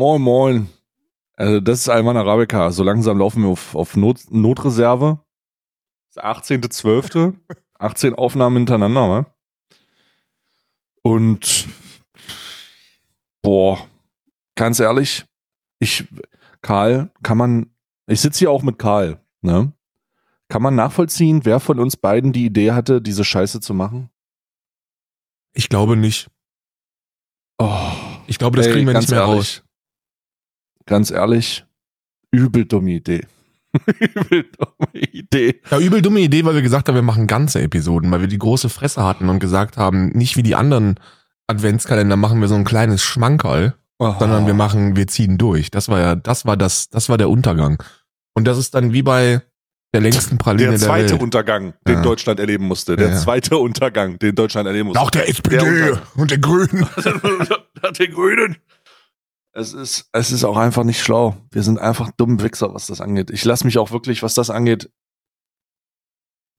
Moin, moin. Also das ist Alman Arabica. So langsam laufen wir auf, auf Not, Notreserve. Das 18.12. 18 Aufnahmen hintereinander, ne? Und boah, ganz ehrlich, ich, Karl, kann man, ich sitze hier auch mit Karl, ne? Kann man nachvollziehen, wer von uns beiden die Idee hatte, diese Scheiße zu machen? Ich glaube nicht. Oh, Ich glaube, das ey, kriegen wir nicht mehr ehrlich, raus. Ganz ehrlich, übel dumme Idee. übel dumme Idee. Ja, übel dumme Idee, weil wir gesagt haben, wir machen ganze Episoden, weil wir die große Fresse hatten und gesagt haben, nicht wie die anderen Adventskalender machen wir so ein kleines Schmankerl, Oh. sondern wir machen, wir ziehen durch. Das war ja, das war das, das war der Untergang. Und das ist dann wie bei der längsten Praline der der, zweite Welt. Untergang, den Ja. Deutschland erleben musste. Der Ja. zweite Untergang, den Deutschland erleben musste. Auch der SPD Untergang. und der Grünen. den Grünen. Es ist, es ist auch einfach nicht schlau. Wir sind einfach dumm Wichser, was das angeht. Ich lasse mich auch wirklich, was das angeht,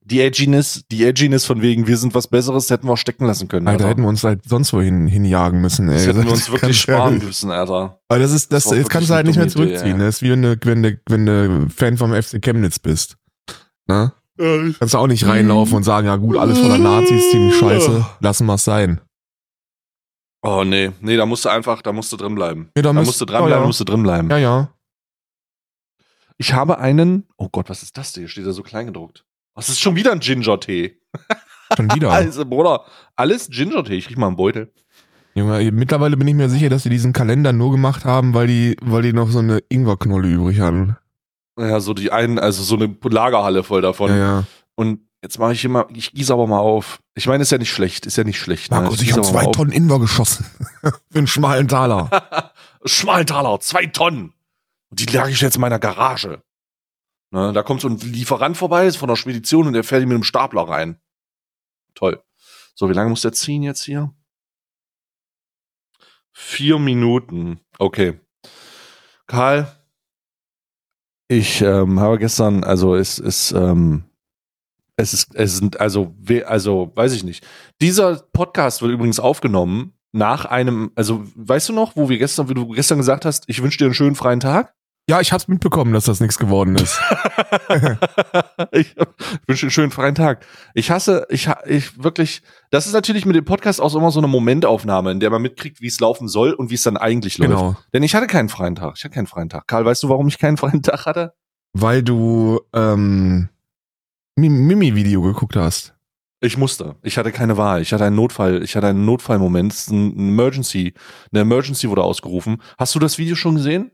die Edginess, die Edginess von wegen, wir sind was Besseres, hätten wir auch stecken lassen können. Alter, hätten wir uns halt sonst wohin hinjagen müssen, ey. das hätten wir uns wirklich sparen ehrlich. müssen, Alter. Aber das ist, das, Das jetzt kannst du halt nicht mehr dumme Idee, zurückziehen. ja. Das ist wie wenn du, wenn du, wenn du Fan vom FC Chemnitz bist. Ne? Kannst du auch nicht reinlaufen und sagen, ja gut, alles voller Nazis, ziemlich scheiße, lassen wir es sein. Oh nee, nee, da musst du einfach, da musst du drin bleiben. Ja, da Da müsst- musst du dranbleiben, ja, ja. musst du drin bleiben. Ja, ja. Ich habe einen, oh Gott, was ist das denn? Hier steht da so klein gedruckt. Was ist schon wieder ein Ginger-Tee? Schon wieder. Also, Bruder, alles Ginger-Tee. Ich riech mal einen Beutel. Junge, mittlerweile bin ich mir sicher, dass sie diesen Kalender nur gemacht haben, weil die, weil die noch so eine Ingwerknolle übrig hatten. Ja, so die einen, also so eine Lagerhalle voll davon. Ja, ja. Und jetzt mache ich immer, ich gieße aber mal auf. Ich meine, ist ja nicht schlecht, ist ja nicht schlecht. ne? Markus, ich gieß habe zwei. Tonnen Ingwer geschossen. Für einen schmalen Taler. Schmaltaler, zwei Tonnen. Und die lag ich jetzt in meiner Garage. Ne, da kommt so ein Lieferant vorbei, ist von der Spedition und der fährt die mit einem Stapler rein. Toll. So, wie lange muss der ziehen jetzt hier? Vier Minuten. Okay. Karl, ich ähm, habe gestern, also es ist, ähm, es ist, es sind, also, also, weiß ich nicht. Dieser Podcast wird übrigens aufgenommen nach einem, also, weißt du noch, wo wir gestern, wie du gestern gesagt hast, ich wünsche dir einen schönen freien Tag? Ja, ich hab's mitbekommen, dass das nichts geworden ist. ich wünsche einen schönen freien Tag. Ich hasse, ich, ich wirklich, das ist natürlich mit dem Podcast auch immer so eine Momentaufnahme, in der man mitkriegt, wie es laufen soll und wie es dann eigentlich läuft. genau. Denn ich hatte keinen freien Tag. Ich hatte keinen freien Tag. Karl, weißt du, warum ich keinen freien Tag hatte? Weil du ähm, Mimi-Video geguckt hast. Ich musste. Ich hatte keine Wahl. Ich hatte einen Notfall. Ich hatte einen Notfallmoment. Ein Emergency. Eine Emergency wurde ausgerufen. Hast du das Video schon gesehen?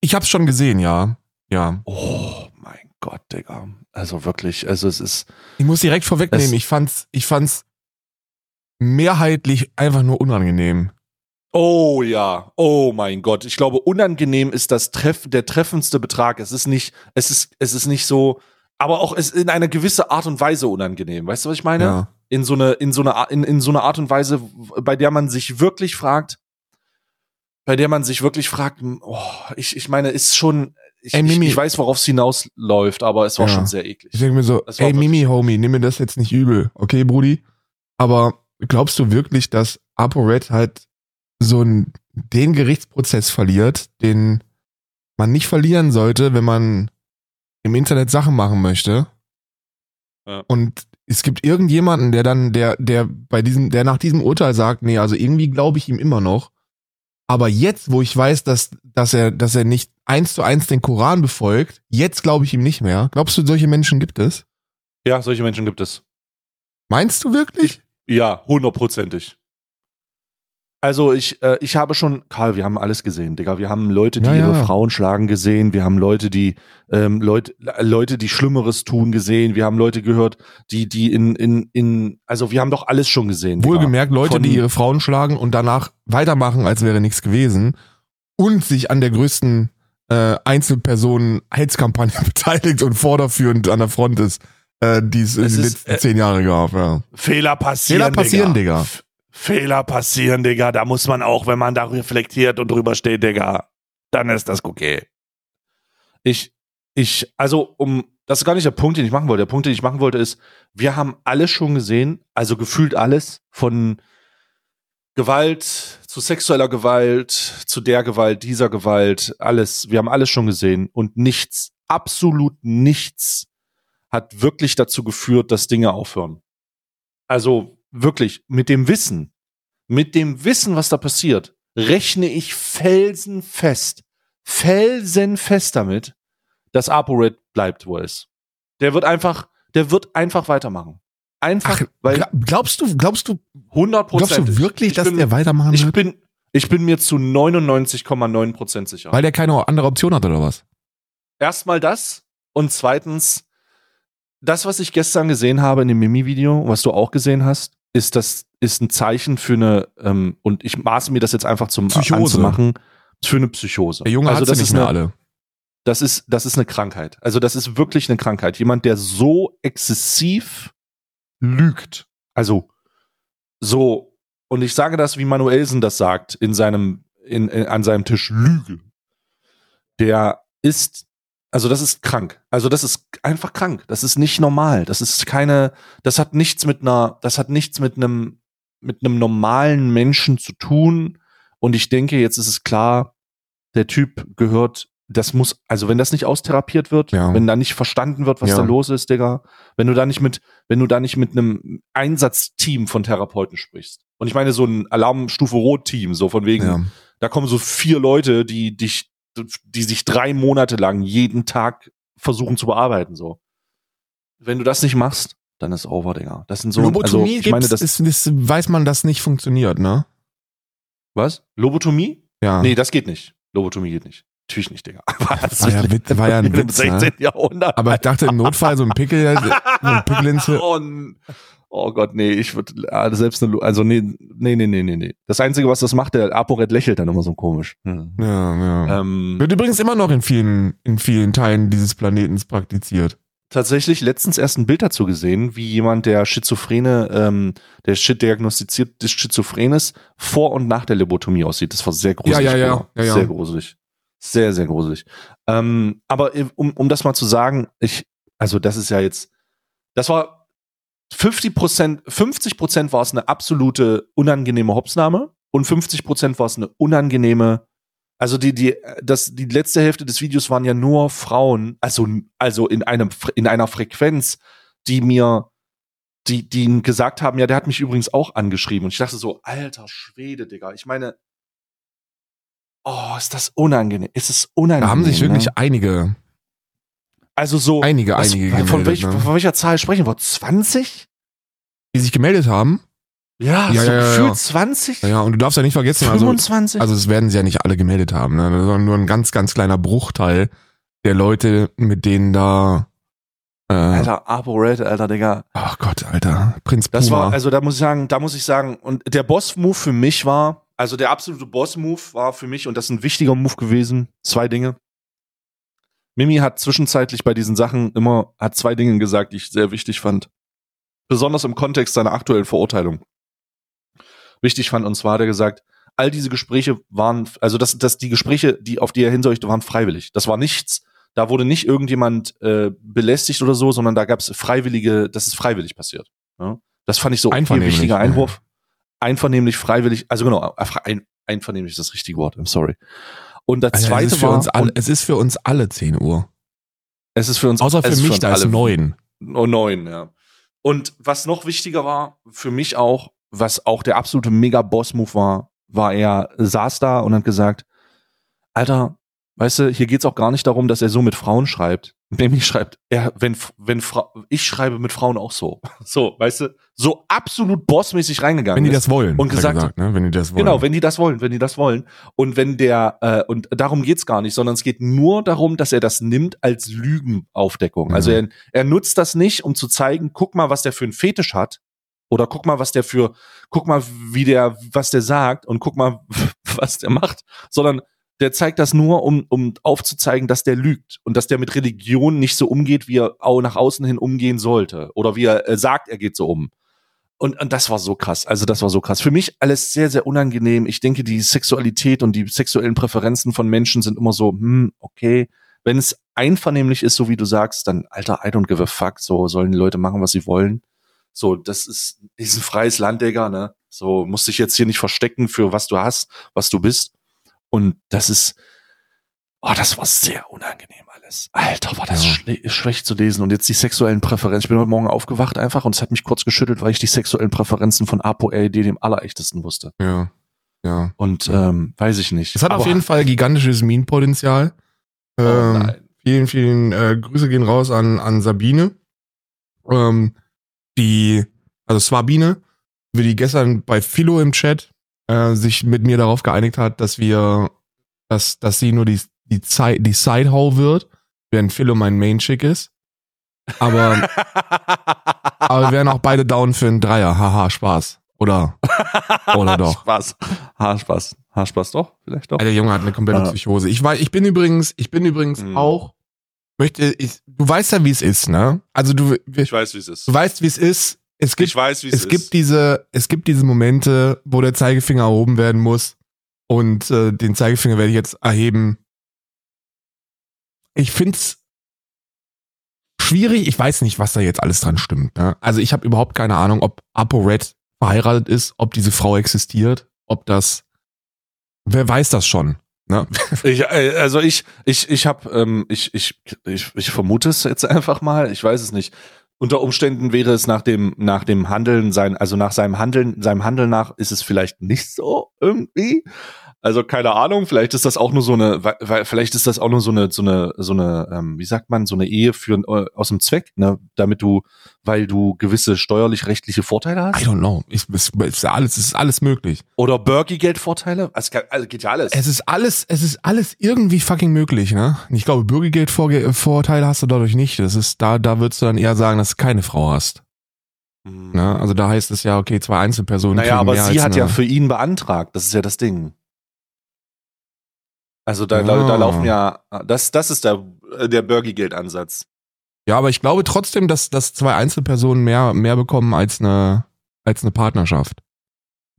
Ich hab's schon gesehen, ja. Ja. Oh mein Gott, Digga. Also wirklich, also es ist. Ich muss direkt vorwegnehmen, ich fand's, ich fand's mehrheitlich einfach nur unangenehm. Oh ja, oh mein Gott. Ich glaube, unangenehm ist das Treff, der treffendste Betrag. Es ist nicht, es ist, es ist nicht so, aber auch es in einer gewisse Art und Weise unangenehm. Weißt du, was ich meine? Ja. In so eine, in so eine, in, in so eine Art und Weise, bei der man sich wirklich fragt, bei der man sich wirklich fragt, oh, ich, ich meine, ist schon, ich, Ey, ich, Mimi. ich weiß, worauf es hinausläuft, aber es war Ja. schon sehr eklig. Ich denke mir so, ey Mimi, Homie, nimm mir das jetzt nicht übel, okay, Brudi? Aber glaubst du wirklich, dass ApoRed halt so einen, den Gerichtsprozess verliert, den man nicht verlieren sollte, wenn man im Internet Sachen machen möchte? Ja. Und es gibt irgendjemanden, der dann, der, der bei diesem, der nach diesem Urteil sagt, nee, also irgendwie glaube ich ihm immer noch. Aber jetzt, wo ich weiß, dass, dass er, dass er nicht eins zu eins den Koran befolgt, jetzt glaube ich ihm nicht mehr. Glaubst du, solche Menschen gibt es? Ja, solche Menschen gibt es. Meinst du wirklich? Ja, hundertprozentig. Also ich, äh, ich habe schon, Karl, wir haben alles gesehen, Digga. Wir haben Leute, die Ja, ihre ja. Frauen schlagen gesehen. Wir haben Leute, die ähm, Leute, Leute, die Schlimmeres tun gesehen. Wir haben Leute gehört, die, die in, in, in, also wir haben doch alles schon gesehen. Digga. Wohlgemerkt Leute, Von- die ihre Frauen schlagen und danach weitermachen, als wäre nichts gewesen und sich an der größten äh, Einzelpersonen-Hetzkampagne beteiligt und vorderführend an der Front ist, äh, die es in den letzten äh, zehn Jahren gab. Ja. Fehler passieren, Fehler passieren, Digga. F- Fehler passieren, Digga. Da muss man auch, wenn man da reflektiert und drüber steht, Digga, dann ist das okay. Ich, ich, also um, das ist gar nicht der Punkt, den ich machen wollte. Der Punkt, den ich machen wollte, ist, wir haben alles schon gesehen, also gefühlt alles von Gewalt, zu sexueller Gewalt, zu der Gewalt, dieser Gewalt, alles. Wir haben alles schon gesehen und nichts, absolut nichts hat wirklich dazu geführt, dass Dinge aufhören. Also wirklich mit dem Wissen, mit dem Wissen, was da passiert, rechne ich felsenfest, felsenfest damit, dass ApoRed bleibt, wo er ist. Der wird einfach, der wird einfach weitermachen. Einfach, Ach, weil gla- glaubst du, glaubst du, 100% glaubst du wirklich, ich dass bin, er weitermachen ich wird? bin, ich bin mir zu 99,9 Prozent sicher. Weil der keine andere Option hat oder was? Erstmal das und zweitens, das, was ich gestern gesehen habe in dem Mimi-Video, was du auch gesehen hast, ist das ist ein Zeichen für eine ähm, und ich maße mir das jetzt einfach zum Psychose. anzumachen für eine Psychose. Der Junge also hat das sie ist nicht mehr eine, alle. das ist das ist eine Krankheit. Also das ist wirklich eine Krankheit. Jemand, der so exzessiv lügt. Also so und ich sage das, wie Manuelsen das sagt in seinem in, in an seinem Tisch Lüge. Der ist also das ist krank. Also das ist einfach krank. Das ist nicht normal. Das ist keine das hat nichts mit einer das hat nichts mit einem mit einem normalen Menschen zu tun und ich denke, jetzt ist es klar, der Typ gehört das muss, also wenn das nicht austherapiert wird, Ja. wenn da nicht verstanden wird, was Ja. da los ist, Digga, wenn du da nicht mit, wenn du da nicht mit einem Einsatzteam von Therapeuten sprichst. Und ich meine so ein Alarmstufe Rot-Team, so von wegen, Ja. da kommen so vier Leute, die dich, die sich drei Monate lang jeden Tag versuchen zu bearbeiten, so. Wenn du das nicht machst, dann ist over, Digga. Das sind so, also, Lobotomie ich meine, das, ist, ist, weiß man, dass nicht funktioniert, ne? was? Lobotomie? Ja. Nee, das geht nicht. Lobotomie geht nicht. Natürlich nicht, Digga. Was? War ja, Witz, war ja ein Im Witz, 16. ne? Jahrhundert. Aber ich dachte im Notfall so ein Pickel, so ein Pickel ins n- oh Gott, nee, ich würde selbst eine, also nee, nee, nee, nee, nee, nee. Das Einzige, was das macht, der ApoRed lächelt dann immer so komisch. Hm. Ja, ja. Ähm, Wird übrigens immer noch in vielen, in vielen Teilen dieses Planetens praktiziert. tatsächlich letztens erst ein Bild dazu gesehen, wie jemand, der Schizophrene, ähm, der Shit diagnostiziert des Schizophrenes vor und nach der Lobotomie aussieht. Das war sehr gruselig. Ja, ja, ja. Bruder. Ja, ja. Sehr gruselig. Sehr, sehr gruselig. Ähm, aber äh, um, um das mal zu sagen, ich, also das ist ja jetzt, das war 50 Prozent, 50 Prozent war es eine absolute unangenehme Hopsnahme und 50 Prozent war es eine unangenehme also die, die, das, die letzte Hälfte des Videos waren ja nur Frauen, also, also in einem, in einer Frequenz, die mir, die, die gesagt haben, ja, der hat mich übrigens auch angeschrieben. Und ich dachte so, alter Schwede, Digga. Ich meine, oh, ist das unangenehm. Ist es unangenehm. Da haben sich wirklich Ne? einige, Also so. einige, was, einige von, gemeldet, welch, ne? von welcher Zahl sprechen wir? 20? die sich gemeldet haben. Ja, Ja, so ja, gefühlt ja. 20? Ja, und du darfst ja nicht vergessen, also, 25? also es werden sie ja nicht alle gemeldet haben, ne? sondern nur ein ganz, ganz kleiner Bruchteil der Leute, mit denen da, äh, Alter, ApoRed, Alter, Digga. ach Gott, Alter, Prinz Das Puma. war, also da muss ich sagen, da muss ich sagen, und der Boss-Move für mich war, also der absolute Boss-Move war für mich, und das ist ein wichtiger Move gewesen, zwei Dinge. Mimi hat zwischenzeitlich bei diesen Sachen immer, hat zwei Dinge gesagt, die ich sehr wichtig fand. Besonders im Kontext seiner aktuellen Verurteilung. Wichtig fand, und zwar hat er gesagt, all diese Gespräche waren, also dass, dass die Gespräche, die auf die er hinsorgte, waren freiwillig. Das war nichts, da wurde nicht irgendjemand äh, belästigt oder so, sondern da gab es freiwillige, das ist freiwillig passiert. Ja? Das fand ich so ein wichtiger. Einwurf. Einvernehmlich, freiwillig, also genau, ein, einvernehmlich ist das richtige Wort, I'm sorry. Und das Alter, zweite es ist, für war, uns alle, es ist für uns alle 10 Uhr. es ist für uns, Außer für mich, uns da ist alle neun. Oh, neun, ja. Und was noch wichtiger war, für mich auch, was auch der absolute Mega-Boss-Move war, war er saß da und hat gesagt, Alter, weißt du, hier geht's auch gar nicht darum, dass er so mit Frauen schreibt. Nämlich schreibt, er, wenn, wenn Fra ich schreibe mit Frauen auch so. So, weißt du, so absolut bossmäßig reingegangen Wenn die das wollen. und er gesagt- ne? wenn die das wollen. Genau, wenn die das wollen, wenn die das wollen. Und wenn der, äh, und darum geht's gar nicht, sondern es geht nur darum, dass er das nimmt als Lügenaufdeckung. Also Mhm. er, er nutzt das nicht, um zu zeigen, guck mal, was der für einen Fetisch hat. Oder guck mal, was der für, guck mal, wie der, was der sagt und guck mal, was der macht, sondern der zeigt das nur, um, um aufzuzeigen, dass der lügt und dass der mit Religion nicht so umgeht, wie er auch nach außen hin umgehen sollte. Oder wie er äh, sagt, er geht so um. Und, und das war so krass. Also das war so krass. Für mich alles sehr, sehr unangenehm. Ich denke, die Sexualität und die sexuellen Präferenzen von Menschen sind immer so, hm, okay. Wenn es einvernehmlich ist, so wie du sagst, dann, Alter, I don't give a fuck. So sollen die Leute machen, was sie wollen. So, das ist, ist ein freies Land, Digga, ne? So, musst dich jetzt hier nicht verstecken für was du hast, was du bist. Und das ist, oh, das war sehr unangenehm alles. Alter, war das Ja. schle schlecht zu lesen. Und jetzt die sexuellen Präferenzen. Ich bin heute Morgen aufgewacht einfach und es hat mich kurz geschüttelt, weil ich die sexuellen Präferenzen von ApoLD dem allerechtesten wusste. Ja. Ja. Und ähm, weiß ich nicht. Es hat auf Aber- jeden Fall gigantisches Meme-Potenzial. Oh Ähm, vielen, vielen äh, Grüße gehen raus an, an Sabine. Ähm, die, also Swabine, wie die gestern bei Philo im Chat äh, sich mit mir darauf geeinigt hat, dass wir, dass, dass sie nur die, die, Zeit, die Sidehau wird, während Philo mein Main-Chick ist. Aber, aber wir wären auch beide down für einen Dreier. Haha, Spaß. Oder, oder doch. Spaß. Haarspaß. Haarspaß doch? Vielleicht doch. Der Junge hat eine komplette Ja. Psychose. Ich weiß, ich bin übrigens, ich bin übrigens Mhm. auch, möchte, ich, du weißt ja, wie es ist, ne? Also du, Ich weiß, wie es ist. du weißt, wie es ist. Es gibt, Ich weiß, wie es, es gibt diese, es gibt diese Momente, wo der Zeigefinger erhoben werden muss. Und äh, den Zeigefinger werde ich jetzt erheben. Ich find's schwierig. Ich weiß nicht, was da jetzt alles dran stimmt. Ne? Also ich habe überhaupt keine Ahnung, ob ApoRed verheiratet ist, ob diese Frau existiert, ob das. Wer weiß das schon? Ne? Ich, äh, also ich, ich, ich habe, ähm, ich, ich, ich, ich vermute es jetzt einfach mal. Ich weiß es nicht. Unter Umständen wäre es nach dem, nach dem Handeln sein, also nach seinem Handeln, seinem Handeln nach ist es vielleicht nicht so irgendwie. Also keine Ahnung, vielleicht ist das auch nur so eine, weil, vielleicht ist das auch nur so eine, so eine, so eine, ähm, wie sagt man, so eine Ehe für äh, aus dem Zweck, ne, damit du, weil du gewisse steuerlich-rechtliche Vorteile I hast don't know. Ich, es, es ist alles, es ist alles möglich. oder Bürgergeldvorteile. Also, also geht ja alles. Es ist alles, es ist alles irgendwie fucking möglich, ne? Ich glaube, Bürgergeldvorteile hast du dadurch nicht. Das ist, da, da würdest du dann eher sagen, dass du keine Frau hast. Hm. Ne? Also da heißt es ja, okay, zwei Einzelpersonen. Naja, aber sie hat eine, ja für ihn beantragt. Das ist ja das Ding. Also da, Ah. da laufen ja, das, das ist der, der Burgi-Geld-Ansatz. Ja, aber ich glaube trotzdem, dass, dass zwei Einzelpersonen mehr, mehr bekommen als eine, als eine Partnerschaft.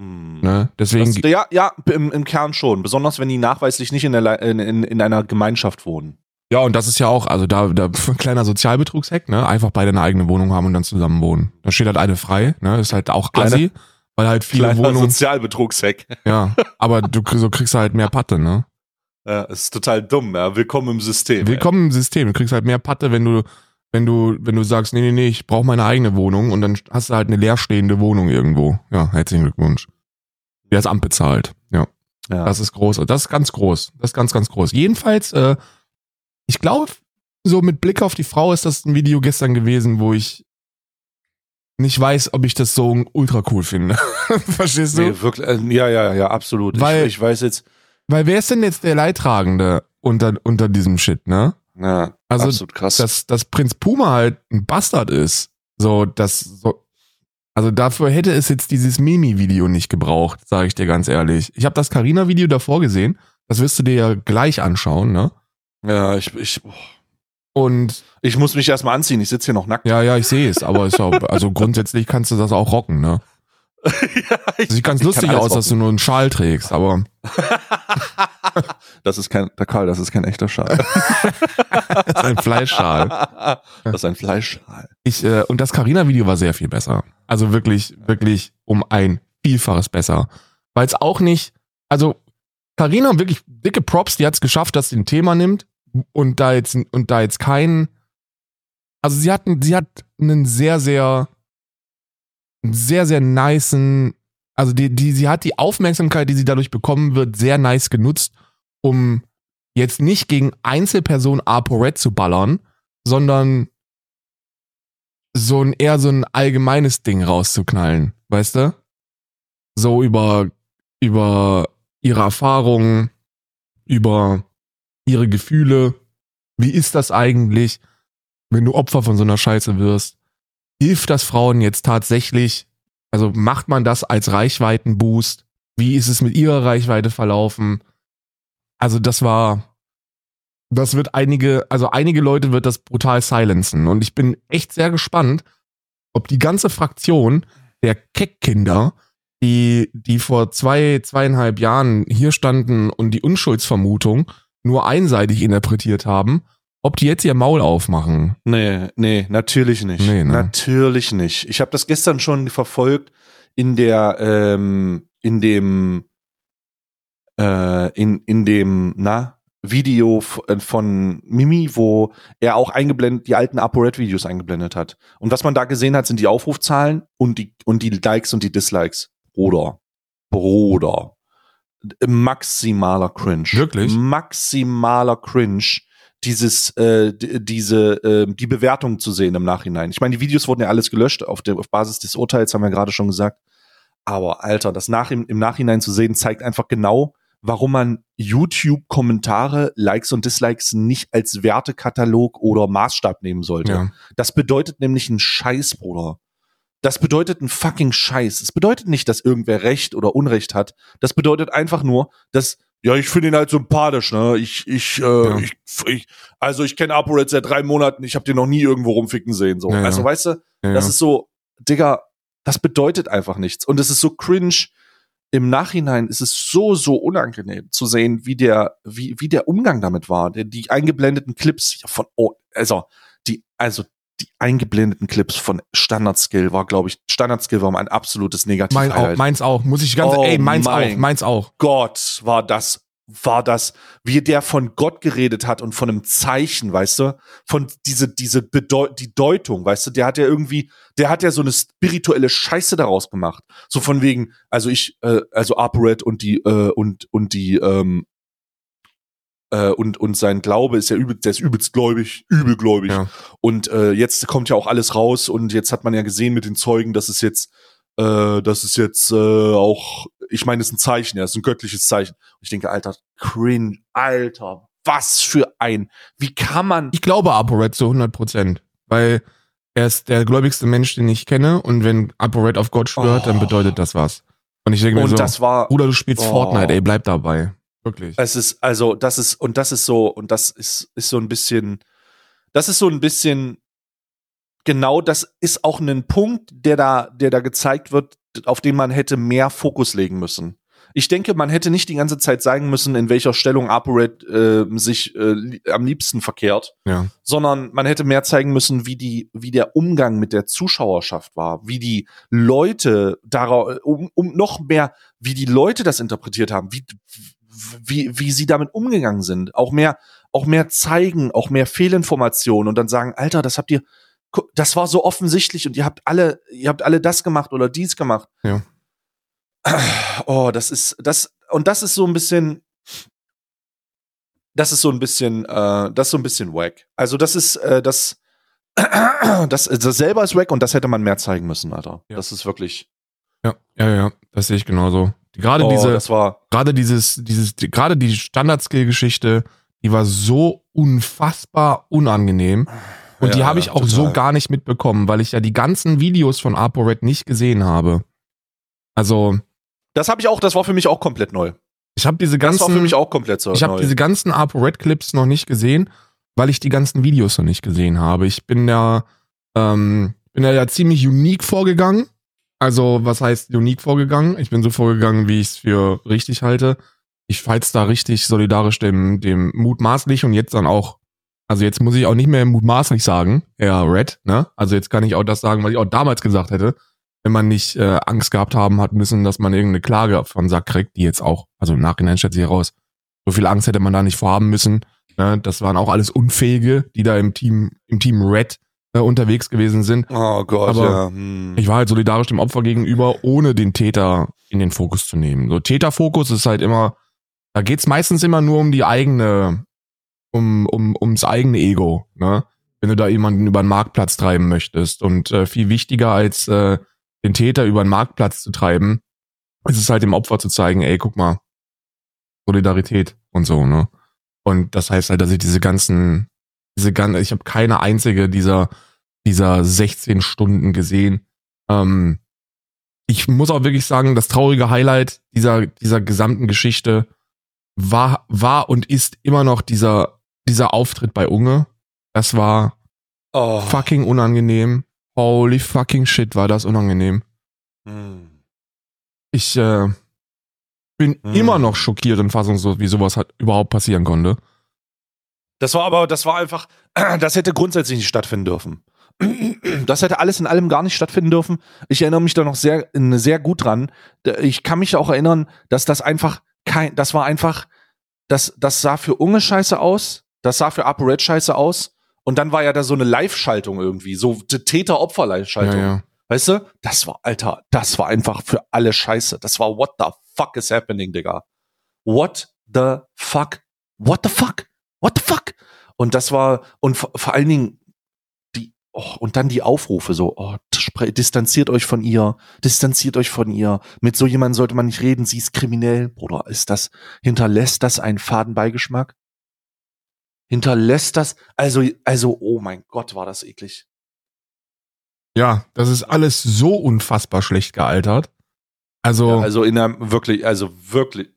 Hm. Ne? Deswegen, Das, ja, ja, im, im Kern schon. Besonders wenn die nachweislich nicht in, der, in, in, in einer Gemeinschaft wohnen. ja, und das ist ja auch, also da, da kleiner Sozialbetrugshack, ne? Einfach beide eine eigene Wohnung haben und dann zusammen wohnen. Da steht halt eine frei, ne? Ist halt auch assi, weil halt viele Kleiner Wohnungen. Sozialbetrugshack. Ja, aber du so kriegst halt mehr Patte, ne? Ja, das ist total dumm, ja. Willkommen im System. Willkommen im System. Du kriegst halt mehr Patte, wenn du, wenn du, wenn du sagst, nee, nee, nee, ich brauche meine eigene Wohnung und dann hast du halt eine leerstehende Wohnung irgendwo. Ja, herzlichen Glückwunsch. Die das Amt bezahlt. Ja, ey. Ja. das ist groß. Das ist ganz groß. Das ist ganz, ganz groß. Jedenfalls, äh, ich glaube, so mit Blick auf die Frau ist das ein Video gestern gewesen, wo ich nicht weiß, ob ich das so ultra cool finde. Verstehst du? nee, wirklich, äh, ja, ja, ja, absolut. Weil- ich, ich weiß jetzt, Weil wer ist denn jetzt der Leidtragende unter, unter diesem Shit, ne? ja, Also, absolut krass. dass, dass Prinz Puma halt ein Bastard ist. So, das so. Also dafür hätte es jetzt dieses Mimi-Video nicht gebraucht, sage ich dir ganz ehrlich. Ich habe das Carina-Video davor gesehen. Das wirst du dir ja gleich anschauen, ne? ja, ich, ich, oh. Und ich muss mich erstmal anziehen. Ich sitze hier noch nackt. ja, ja, ich sehe es, aber ist auch, also grundsätzlich kannst du das auch rocken, ne? ja, ich, Sieht ganz lustig aus, dass du nur einen Schal trägst, aber Das ist kein, der Karl, das ist kein echter Schal. das ist ein Fleischschal. Das ist ein Fleischschal. Ich, äh, und das Carina-Video war sehr viel besser. Also wirklich, wirklich um ein Vielfaches besser. Weil es auch nicht, also Carina wirklich dicke Props, die hat es geschafft, dass sie ein Thema nimmt und da jetzt und da jetzt kein, also sie hat, sie hat einen sehr, sehr, sehr, sehr nicen, also die, die, sie hat die Aufmerksamkeit, die sie dadurch bekommen wird, sehr nice genutzt, um jetzt nicht gegen Einzelperson ApoRed zu ballern, sondern so ein eher so ein allgemeines Ding rauszuknallen, weißt du? So über über ihre Erfahrungen, über ihre Gefühle. Wie ist das eigentlich, wenn du Opfer von so einer Scheiße wirst? Hilft das Frauen jetzt tatsächlich? Also macht man das als Reichweitenboost? Wie ist es mit ihrer Reichweite verlaufen? Also das war, das wird einige, also einige Leute wird das brutal silenzen. Und ich bin echt sehr gespannt, ob die ganze Fraktion der Keckkinder, die, die vor zwei, zweieinhalb Jahren hier standen und die Unschuldsvermutung nur einseitig interpretiert haben, ob die jetzt ihr Maul aufmachen. Nee, nee, natürlich nicht. Nee, ne? Natürlich nicht. Ich habe das gestern schon verfolgt. in der, ähm, in dem, äh, in, in dem, na, Video äh, von Mimi, wo er auch eingeblendet, die alten ApoRed-Videos eingeblendet hat. Und was man da gesehen hat, sind die Aufrufzahlen und die, und die Likes und die Dislikes. Bruder. Bruder. Maximaler Cringe. Wirklich? Maximaler Cringe dieses, äh, diese, äh, die Bewertung zu sehen im Nachhinein. Ich meine, die Videos wurden ja alles gelöscht auf, der, auf Basis des Urteils, haben wir gerade schon gesagt. Aber Alter, das nach, im, im Nachhinein zu sehen, zeigt einfach genau, warum man YouTube-Kommentare, Likes und Dislikes nicht als Wertekatalog oder Maßstab nehmen sollte. Ja. Das bedeutet nämlich einen Scheiß, Bruder. Das bedeutet einen fucking Scheiß. Es bedeutet nicht, dass irgendwer Recht oder Unrecht hat. Das bedeutet einfach nur, dass ja, ich finde ihn halt sympathisch, ne? Ich, ich, äh, Ja. ich, ich also ich kenne ApoRed seit drei Monaten, ich habe den noch nie irgendwo rumficken sehen. So. Ja, ja. Also weißt du, Ja, das ja. ist so, Digga, das bedeutet einfach nichts. Und es ist so cringe. Im Nachhinein ist es so, so unangenehm zu sehen, wie der, wie, wie der Umgang damit war. Die, die eingeblendeten Clips von, oh, also, die, also, die eingeblendeten Clips von Standard Skill war, glaube ich, Standard Skill war mein absolutes Negativ. Mein auch, meins auch. Muss ich ganz, Oh ey, meins mein auch, meins auch. Gott, war das, war das, wie der von Gott geredet hat und von einem Zeichen, weißt du? Von diese, diese Bedeu die Deutung, weißt du? Der hat ja irgendwie, der hat ja so eine spirituelle Scheiße daraus gemacht. So von wegen, also ich, äh, also ApoRed und die, äh, und, und die, ähm, äh, und, und sein Glaube ist ja übel, der ist übelst gläubig, übelgläubig. Ja. Und äh, jetzt kommt ja auch alles raus und jetzt hat man ja gesehen mit den Zeugen, dass es jetzt, äh, das ist jetzt äh, auch, ich meine, es ist ein Zeichen, ja, es ist ein göttliches Zeichen. Und ich denke, Alter, cringe, Alter, was für ein, wie kann man, Ich glaube ApoRed zu 100 Prozent, weil er ist der gläubigste Mensch, den ich kenne und wenn ApoRed auf Gott schwört, Oh. dann bedeutet das was. Und ich denke mir und so, das war, Bruder, du spielst Oh. Fortnite, ey, bleib dabei. Wirklich. es ist, also, das ist, und das ist so, und das ist, ist so ein bisschen, das ist so ein bisschen, genau, das ist auch ein Punkt, der da, der da gezeigt wird, auf den man hätte mehr Fokus legen müssen. Ich denke, man hätte nicht die ganze Zeit sagen müssen, in welcher Stellung ApoRed äh, sich äh, li am liebsten verkehrt, Ja. sondern man hätte mehr zeigen müssen, wie die, wie der Umgang mit der Zuschauerschaft war, wie die Leute darauf, um, um noch mehr, wie die Leute das interpretiert haben, wie, wie, wie sie damit umgegangen sind, auch mehr, auch mehr zeigen, auch mehr Fehlinformationen und dann sagen, Alter, das habt ihr, das war so offensichtlich und ihr habt alle, ihr habt alle das gemacht oder dies gemacht. Ja. Oh, das ist, das, und das ist so ein bisschen, das ist so ein bisschen, äh, das ist so ein bisschen wack. Also das ist, äh, das, das, das selber ist wack und das hätte man mehr zeigen müssen, Alter. Ja. Das ist wirklich, Ja, ja, ja, das sehe ich genauso. Gerade oh, diese, das war, gerade dieses, dieses, die, gerade die Standard-Skill-Geschichte, die war so unfassbar unangenehm. Und die Ja, habe ich auch so total. gar nicht mitbekommen, weil ich ja die ganzen Videos von ApoRed nicht gesehen habe. Also, das habe ich auch, das war für mich auch komplett neu. ich habe diese Das war für ganzen, mich auch komplett so ich habe diese ganzen ApoRed-Clips noch nicht gesehen, weil ich die ganzen Videos noch nicht gesehen habe. Ich bin ja, ähm, bin ja, ja ziemlich unique vorgegangen. Also, was heißt unique vorgegangen? Ich bin so vorgegangen, wie ich es für richtig halte. Ich feiz da richtig solidarisch dem, dem mutmaßlich und jetzt dann auch, also jetzt muss ich auch nicht mehr mutmaßlich sagen, ja, Red, ne? Also jetzt kann ich auch das sagen, was ich auch damals gesagt hätte, wenn man nicht äh, Angst gehabt haben hat müssen, dass man irgendeine Klage von Sack kriegt, die jetzt auch, also im Nachhinein stellt sich heraus, so viel Angst hätte man da nicht vorhaben müssen. Ne? Das waren auch alles Unfähige, die da im Team, im Team Red äh, unterwegs gewesen sind. oh Gott, Aber ja. Hm. Ich war halt solidarisch dem Opfer gegenüber, ohne den Täter in den Fokus zu nehmen. So Täterfokus ist halt immer, da geht's meistens immer nur um die eigene, um, um, ums eigene Ego, ne? Wenn du da jemanden über den Marktplatz treiben möchtest. Und äh, viel wichtiger als äh, den Täter über den Marktplatz zu treiben, ist es halt dem Opfer zu zeigen, ey, guck mal, Solidarität und so, ne? Und das heißt halt, dass ich diese ganzen, diese ganzen, ich habe keine einzige dieser, dieser 16 Stunden gesehen. Ähm, ich muss auch wirklich sagen, das traurige Highlight dieser, dieser gesamten Geschichte war, war und ist immer noch dieser, dieser Auftritt bei Unge. Das war oh. fucking unangenehm. Holy fucking shit, war das unangenehm. Hm. Ich äh, bin Hm. immer noch schockiert und fassungslos, wie sowas hat überhaupt passieren konnte. Das war aber, das war einfach, das hätte grundsätzlich nicht stattfinden dürfen. Das hätte alles in allem gar nicht stattfinden dürfen. Ich erinnere mich da noch sehr, sehr gut dran. Ich kann mich auch erinnern, dass das einfach kein, das war einfach, das, das sah für Unge scheiße aus, das sah für ApoRed scheiße aus. Und dann war ja da so eine Live-Schaltung irgendwie, so Täter-Opfer-Live-Schaltung. Ja, ja. Weißt du? Das war, Alter, das war einfach für alle scheiße. Das war what the fuck is happening, Digga. What the fuck? What the fuck? What the fuck? Und das war, und vor allen Dingen, oh, und dann die Aufrufe so, oh, distanziert euch von ihr, distanziert euch von ihr. Mit so jemandem sollte man nicht reden, sie ist kriminell. Bruder, ist das, hinterlässt das einen Fadenbeigeschmack? hinterlässt das, also, also, oh mein Gott, war das eklig. Ja, das ist alles so unfassbar schlecht gealtert. Also, ja, also in einem wirklich, also wirklich,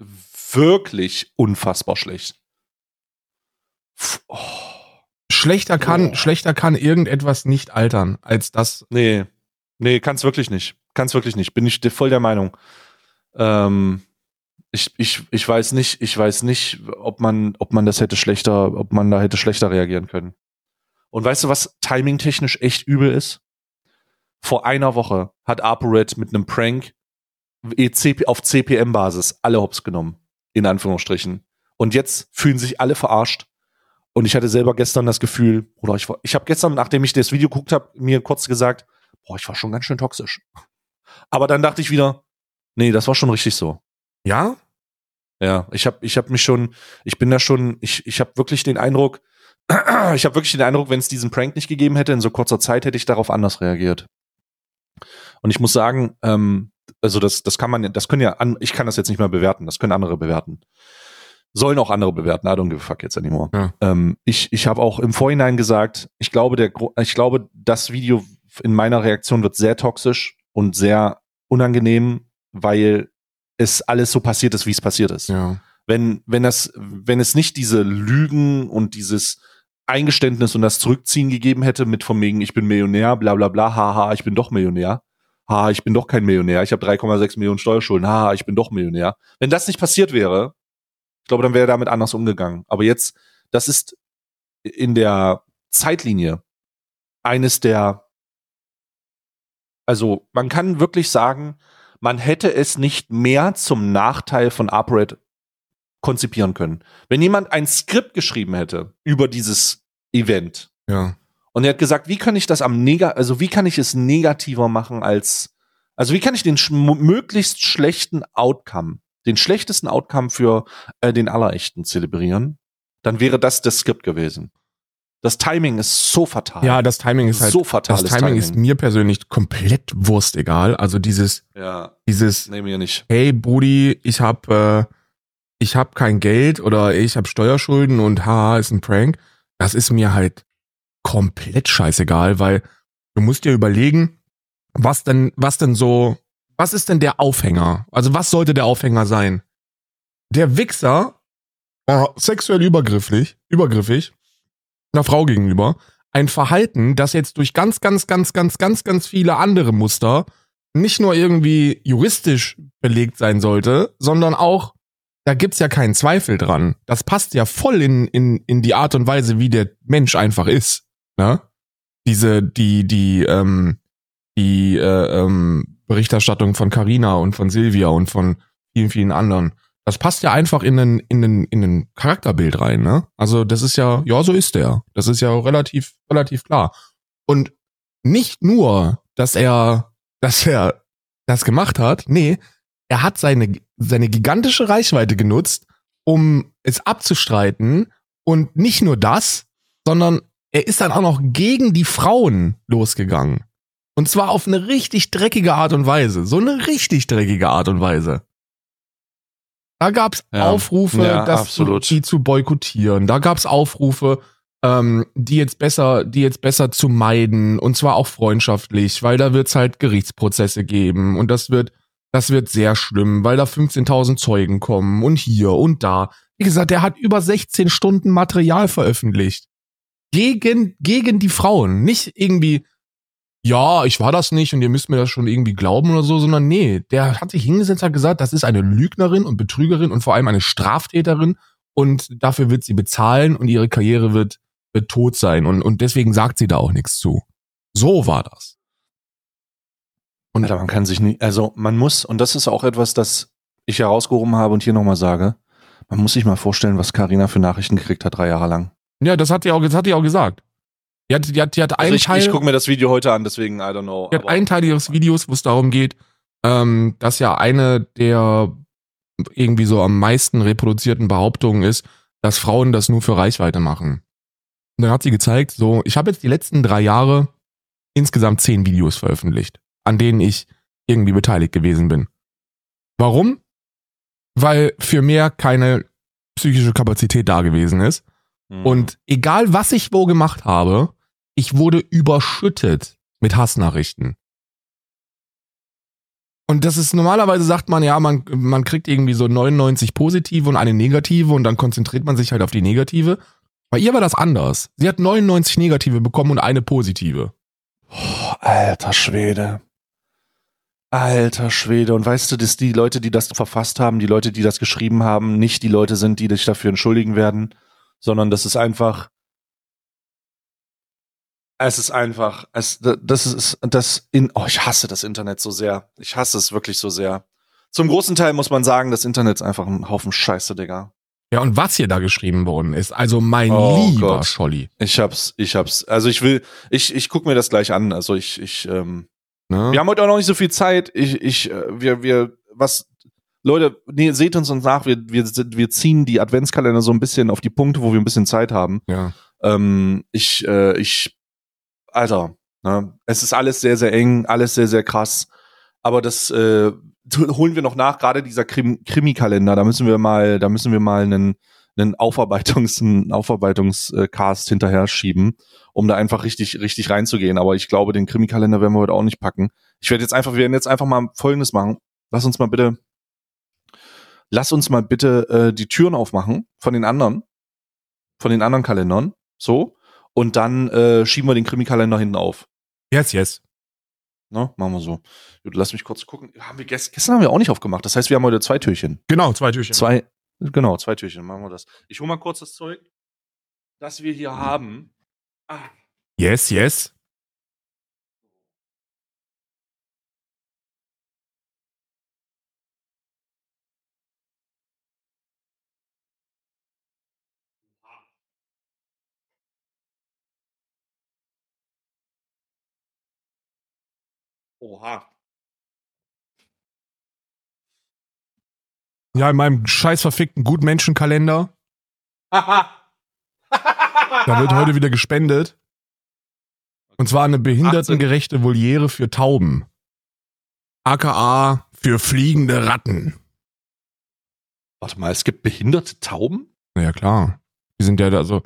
wirklich unfassbar schlecht. Oh. Schlechter kann, oh. schlechter kann irgendetwas nicht altern als das. Nee, nee, kann's wirklich nicht. Kann's wirklich nicht. Bin ich voll der Meinung. Ähm, ich, ich, ich weiß nicht, ich weiß nicht, ob man, ob man das hätte schlechter, ob man da hätte schlechter reagieren können. Und weißt du, was timingtechnisch echt übel ist? Vor einer Woche hat ApoRed mit einem Prank auf CPM-Basis alle Hops genommen. In Anführungsstrichen. Und jetzt fühlen sich alle verarscht. Und ich hatte selber gestern das Gefühl, oder ich war, ich habe gestern, nachdem ich das Video geguckt habe, mir kurz gesagt, boah, ich war schon ganz schön toxisch. Aber dann dachte ich wieder, nee, das war schon richtig so. Ja? Ja, ich habe ich hab mich schon, ich bin da schon, ich, ich habe wirklich den Eindruck, ich habe wirklich den Eindruck, wenn es diesen Prank nicht gegeben hätte, in so kurzer Zeit hätte ich darauf anders reagiert. Und ich muss sagen, ähm, also das, das kann man, das können ja, an, ich kann das jetzt nicht mehr bewerten, das können andere bewerten. Sollen auch andere bewerten, I don't give a fuck jetzt anymore. Ja. Ähm, ich ich habe auch im Vorhinein gesagt, ich glaube, der, ich glaube, das Video in meiner Reaktion wird sehr toxisch und sehr unangenehm, weil es alles so passiert ist, wie es passiert ist. Ja. Wenn, wenn das, wenn es nicht diese Lügen und dieses Eingeständnis und das Zurückziehen gegeben hätte mit von wegen, ich bin Millionär, bla bla bla, haha, ich bin doch Millionär. Haha, ich bin doch kein Millionär, ich habe 3,6 Millionen Steuerschulden, haha, ich bin doch Millionär. Wenn das nicht passiert wäre, glaube, dann wäre er damit anders umgegangen. Aber jetzt, das ist in der Zeitlinie eines der, also man kann wirklich sagen, man hätte es nicht mehr zum Nachteil von ApoRed konzipieren können. Wenn jemand ein Skript geschrieben hätte über dieses Event ja. und er hat gesagt, wie kann ich das am Neg also wie kann ich es negativer machen als, also wie kann ich den sch möglichst schlechten Outcome, den schlechtesten Outcome für äh, den Allerechten zelebrieren, dann wäre das das Skript gewesen. Das Timing ist so fatal. Ja, das Timing ist halt so fatal. Das Timing, Timing, ist mir persönlich komplett wurstegal. Also dieses, ja, dieses, nee, mir nicht. Hey Brudi, ich hab, äh, ich hab kein Geld oder ich hab Steuerschulden und haha, ist ein Prank. Das ist mir halt komplett scheißegal, weil du musst dir überlegen, was denn, was denn so, was ist denn der Aufhänger? Also was sollte der Aufhänger sein? Der Wichser, äh, sexuell übergrifflich, übergriffig, einer Frau gegenüber ein Verhalten, das jetzt durch ganz, ganz, ganz, ganz, ganz, ganz viele andere Muster nicht nur irgendwie juristisch belegt sein sollte, sondern auch, da gibt's ja keinen Zweifel dran. Das passt ja voll in, in, in die Art und Weise, wie der Mensch einfach ist. Ne? Diese, die, die, ähm, die äh, ähm, Berichterstattung von Carina und von Silvia und von vielen, vielen anderen. Das passt ja einfach in ein, in ein, in ein Charakterbild rein, ne? Also das ist ja, ja, so ist der. Das ist ja relativ, relativ klar. Und nicht nur, dass er, dass er das gemacht hat, nee, er hat seine, seine gigantische Reichweite genutzt, um es abzustreiten. Und nicht nur das, sondern er ist dann auch noch gegen die Frauen losgegangen. Und zwar auf eine richtig dreckige Art und Weise. So eine richtig dreckige Art und Weise. Da gab's ja. Aufrufe, ja, das die zu boykottieren. Da gab's Aufrufe, ähm, die jetzt besser, die jetzt besser zu meiden und zwar auch freundschaftlich, weil da wird's halt Gerichtsprozesse geben und das wird, das wird sehr schlimm, weil da 15.000 Zeugen kommen und hier und da. Wie gesagt, der hat über 16 Stunden Material veröffentlicht gegen gegen die Frauen, nicht irgendwie ja, ich war das nicht und ihr müsst mir das schon irgendwie glauben oder so, sondern nee, der hat sich hingesetzt, hat gesagt, das ist eine Lügnerin und Betrügerin und vor allem eine Straftäterin und dafür wird sie bezahlen und ihre Karriere wird, wird tot sein und, und deswegen sagt sie da auch nichts zu. So war das. Und Alter, man kann sich nicht, also man muss, und das ist auch etwas, das ich herausgehoben habe und hier nochmal sage, man muss sich mal vorstellen, was Karina für Nachrichten gekriegt hat, drei Jahre lang. Ja, das hat die auch, das hat die auch gesagt. Die hat, die hat, die hat Also einen ich, Teil, ich gucke mir das Video heute an, deswegen, I don't know. die hat einen Teil ihres Videos, wo es darum geht, ähm, dass ja eine der irgendwie so am meisten reproduzierten Behauptungen ist, dass Frauen das nur für Reichweite machen. Und dann hat sie gezeigt, so, ich habe jetzt die letzten drei Jahre insgesamt zehn Videos veröffentlicht, an denen ich irgendwie beteiligt gewesen bin. Warum? Weil für mehr keine psychische Kapazität da gewesen ist. Mhm. Und egal was ich wo gemacht habe, ich wurde überschüttet mit Hassnachrichten. Und das ist normalerweise sagt man ja, man, man kriegt irgendwie so 99 positive und eine negative und dann konzentriert man sich halt auf die negative. Bei ihr war das anders. Sie hat 99 negative bekommen und eine positive. Oh, alter Schwede. Alter Schwede. Und weißt du, dass die Leute, die das verfasst haben, die Leute, die das geschrieben haben, nicht die Leute sind, die sich dafür entschuldigen werden, sondern das ist einfach. Es ist einfach, es, das ist das in, oh, ich hasse das Internet so sehr. Ich hasse es wirklich so sehr. Zum großen Teil muss man sagen, das Internet ist einfach ein Haufen Scheiße, Digga. Ja, und was hier da geschrieben worden ist, also mein Oh lieber Gott. Scholli. Ich hab's, ich hab's. Also ich will, ich, ich guck mir das gleich an. Also ich, ich, ähm, Ne? Wir haben heute auch noch nicht so viel Zeit. Ich, ich, äh, wir, wir, was, Leute, nee, seht uns uns nach. Wir, wir, wir ziehen die Adventskalender so ein bisschen auf die Punkte, wo wir ein bisschen Zeit haben. ja. Ähm, ich, äh, ich, Alter, ne, es ist alles sehr, sehr eng, alles sehr, sehr krass. Aber das äh, holen wir noch nach. Gerade dieser Krim Krimi-Kalender, da müssen wir mal, da müssen wir mal einen, einen Aufarbeitungs, einen Aufarbeitungs-Cast hinterher schieben, um da einfach richtig, richtig reinzugehen. Aber ich glaube, den Krimi-Kalender werden wir heute auch nicht packen. Ich werde jetzt einfach, wir werden jetzt einfach mal Folgendes machen. Lass uns mal bitte, lass uns mal bitte äh, die Türen aufmachen von den anderen, von den anderen Kalendern, so. Und dann äh, schieben wir den Krimi-Kalender hinten auf. Yes, yes. Ne? Machen wir so. Gut, lass mich kurz gucken. Haben wir gest gestern haben wir auch nicht aufgemacht. Das heißt, wir haben heute zwei Türchen. Genau, zwei Türchen. Zwei, genau, zwei Türchen. Machen wir das. Ich hole mal kurz das Zeug, das wir hier haben. Ah, Yes, yes. Oha. Ja, in meinem scheiß verfickten Gutmenschenkalender, da wird heute wieder gespendet. Und zwar eine behindertengerechte Voliere für Tauben. AKA für fliegende Ratten. Warte mal, es gibt behinderte Tauben? Na Ja, klar. Die sind ja da so.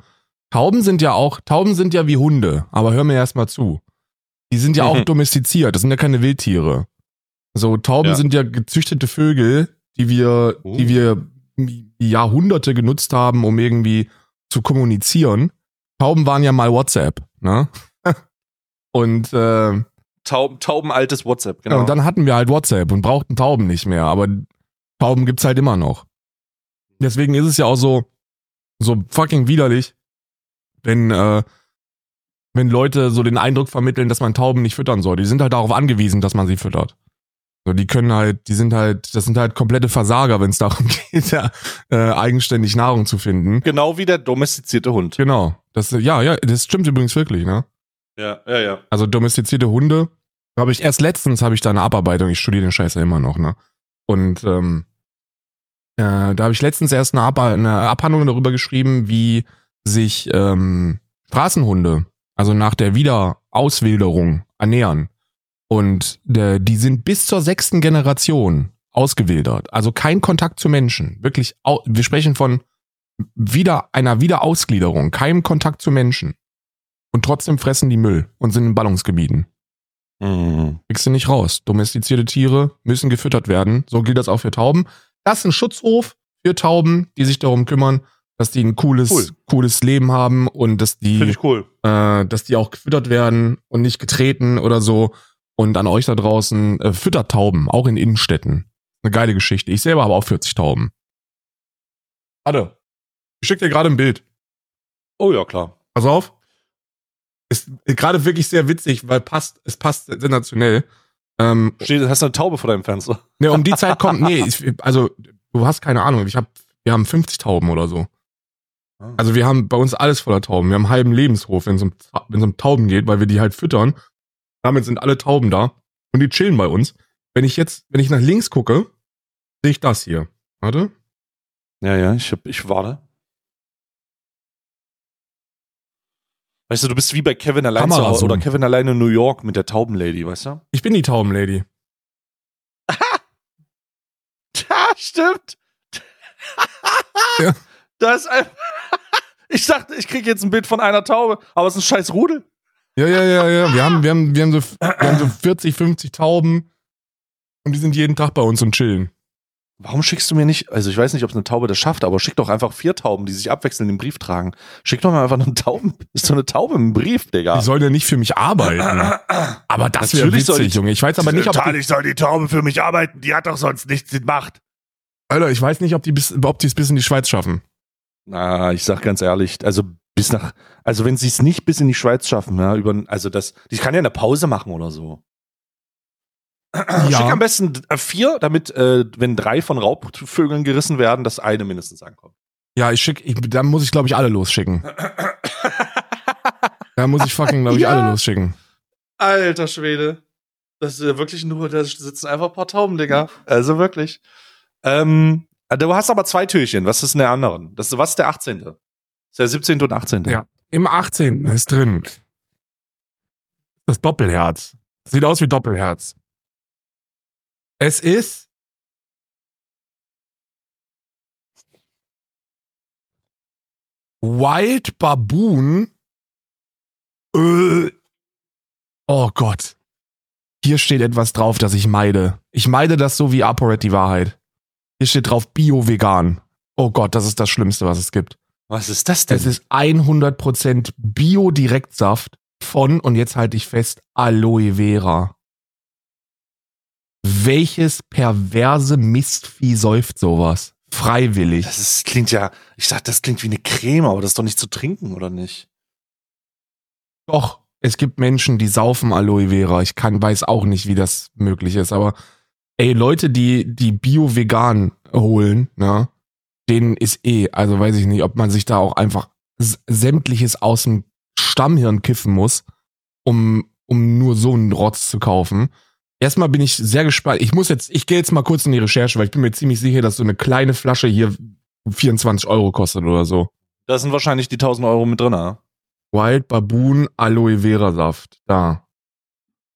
Tauben sind ja auch, Tauben sind ja wie Hunde, aber hör mir erstmal zu. Die sind ja auch Mhm. domestiziert, das sind ja keine Wildtiere. So, Tauben Ja. sind ja gezüchtete Vögel, die wir, Oh. die wir Jahrhunderte genutzt haben, um irgendwie zu kommunizieren. Tauben waren ja mal WhatsApp, ne? Und, äh, Tauben, taubenaltes WhatsApp, genau. ja, und dann hatten wir halt WhatsApp und brauchten Tauben nicht mehr, aber Tauben gibt's halt immer noch. Deswegen ist es ja auch so, so fucking widerlich, wenn, äh, wenn Leute so den Eindruck vermitteln, dass man Tauben nicht füttern soll. Die sind halt darauf angewiesen, dass man sie füttert. So, die können halt, die sind halt, das sind halt komplette Versager, wenn es darum geht, ja, äh, eigenständig Nahrung zu finden. genau wie der domestizierte Hund. Genau. Das, ja, ja, das stimmt übrigens wirklich, ne? Ja, ja, ja. Also domestizierte Hunde. Habe ich erst letztens habe ich da eine Abarbeitung. Ich studiere den Scheiß ja immer noch, ne? Und ähm, äh, da habe ich letztens erst eine, Ab eine Abhandlung darüber geschrieben, wie sich ähm, Straßenhunde, also nach der Wiederauswilderung, ernähren. Und der, die sind bis zur sechsten Generation ausgewildert. Also kein Kontakt zu Menschen. Wirklich, wir sprechen von wieder einer Wiederausgliederung, keinem Kontakt zu Menschen. Und trotzdem fressen die Müll und sind in Ballungsgebieten. Mhm. Kriegst du nicht raus. Domestizierte Tiere müssen gefüttert werden. So gilt das auch für Tauben. Das ist ein Schutzhof für Tauben, die sich darum kümmern, dass die ein cooles, Cool. cooles Leben haben und dass die, ich cool. äh, dass die auch gefüttert werden und nicht getreten oder so. Und an euch da draußen, äh, füttert Tauben, auch in Innenstädten. Eine geile Geschichte. Ich selber habe auch 40 Tauben. Warte. Ich schick dir gerade ein Bild. Oh ja, klar. Pass auf. Ist gerade wirklich sehr witzig, weil passt, es passt sensationell. Ähm, Steht, hast du eine Taube vor deinem Fenster? ne, um die Zeit kommt, nee, ich, also du hast keine Ahnung, ich hab, wir haben 50 Tauben oder so. Ah. Also wir haben bei uns alles voller Tauben. Wir haben einen halben Lebenshof, wenn es um, wenn es um Tauben geht, weil wir die halt füttern. Damit sind alle Tauben da und die chillen bei uns. Wenn ich jetzt, wenn ich nach links gucke, sehe ich das hier. Warte. Ja, ja, ich, hab, ich warte. Weißt du, du bist wie bei Kevin allein zu Hause oder. Kevin allein in New York mit der Taubenlady, weißt du? Ich bin die Taubenlady. Ja, stimmt. Ja. Das ist einfach. Ich dachte, ich kriege jetzt ein Bild von einer Taube, aber es ist ein scheiß Rudel. Ja, ja, ja, ja. Wir haben, wir haben, wir haben so, wir haben so 40, 50 Tauben und die sind jeden Tag bei uns und chillen. Warum schickst du mir nicht, also ich weiß nicht, ob es eine Taube das schafft, aber schick doch einfach vier Tauben, die sich abwechselnd den Brief tragen. Schick doch mal einfach einen Tauben, ist so eine Taube im Brief, Digga. Die sollen ja nicht für mich arbeiten. Aber das wäre Natürlich soll witzig, die- Junge. Ich weiß aber nicht, ob die, soll die Taube für mich arbeiten, die hat doch sonst nichts gemacht. Alter, ich weiß nicht, ob die bis, ob die es bis in die Schweiz schaffen. Na, ich sag ganz ehrlich, also bis nach, also wenn sie es nicht bis in die Schweiz schaffen, ja, über, also das, die kann ja eine Pause machen oder so. Schick am besten äh, vier, damit, äh, wenn drei von Raubvögeln gerissen werden, das eine mindestens ankommt. Ja, ich schick, ich, da muss ich, glaube ich, alle losschicken. Da muss ich fucking, glaube ich, Ja. alle losschicken. Alter Schwede. Das ist ja wirklich nur, da sitzen einfach ein paar Tauben, Digga. Also wirklich. Ähm, du hast aber zwei Türchen. Was ist denn der anderen? Das, was ist der 18.? Das ist der 17. und 18. Ja. Im 18. ist drin. Das Doppelherz. Sieht aus wie Doppelherz. Es ist Wild Baboon. Äh. Oh Gott. Hier steht etwas drauf, das ich meide. Ich meide das so wie ApoRed die Wahrheit. Hier steht drauf Bio-Vegan. Oh Gott, das ist das Schlimmste, was es gibt. Was ist das denn? Es ist 100% Bio-Direktsaft von, und jetzt halte ich fest, Aloe Vera. Welches perverse Mistvieh säuft sowas? Freiwillig. Das ist, klingt ja, ich sag, das klingt wie eine Creme, aber das ist doch nicht zu trinken, oder nicht? Doch, es gibt Menschen, die saufen Aloe Vera. Ich kann, weiß auch nicht, wie das möglich ist, aber ey, Leute, die, die Bio-Vegan holen, ne, denen ist eh, also weiß ich nicht, ob man sich da auch einfach sämtliches aus dem Stammhirn kiffen muss, um, um nur so einen Rotz zu kaufen. Erstmal bin ich sehr gespannt. Ich muss jetzt, ich gehe jetzt mal kurz in die Recherche, weil ich bin mir ziemlich sicher, dass so eine kleine Flasche hier 24 Euro kostet oder so. Da sind wahrscheinlich die 1000 Euro mit drin, ne? Wild Baboon Aloe Vera Saft. Da.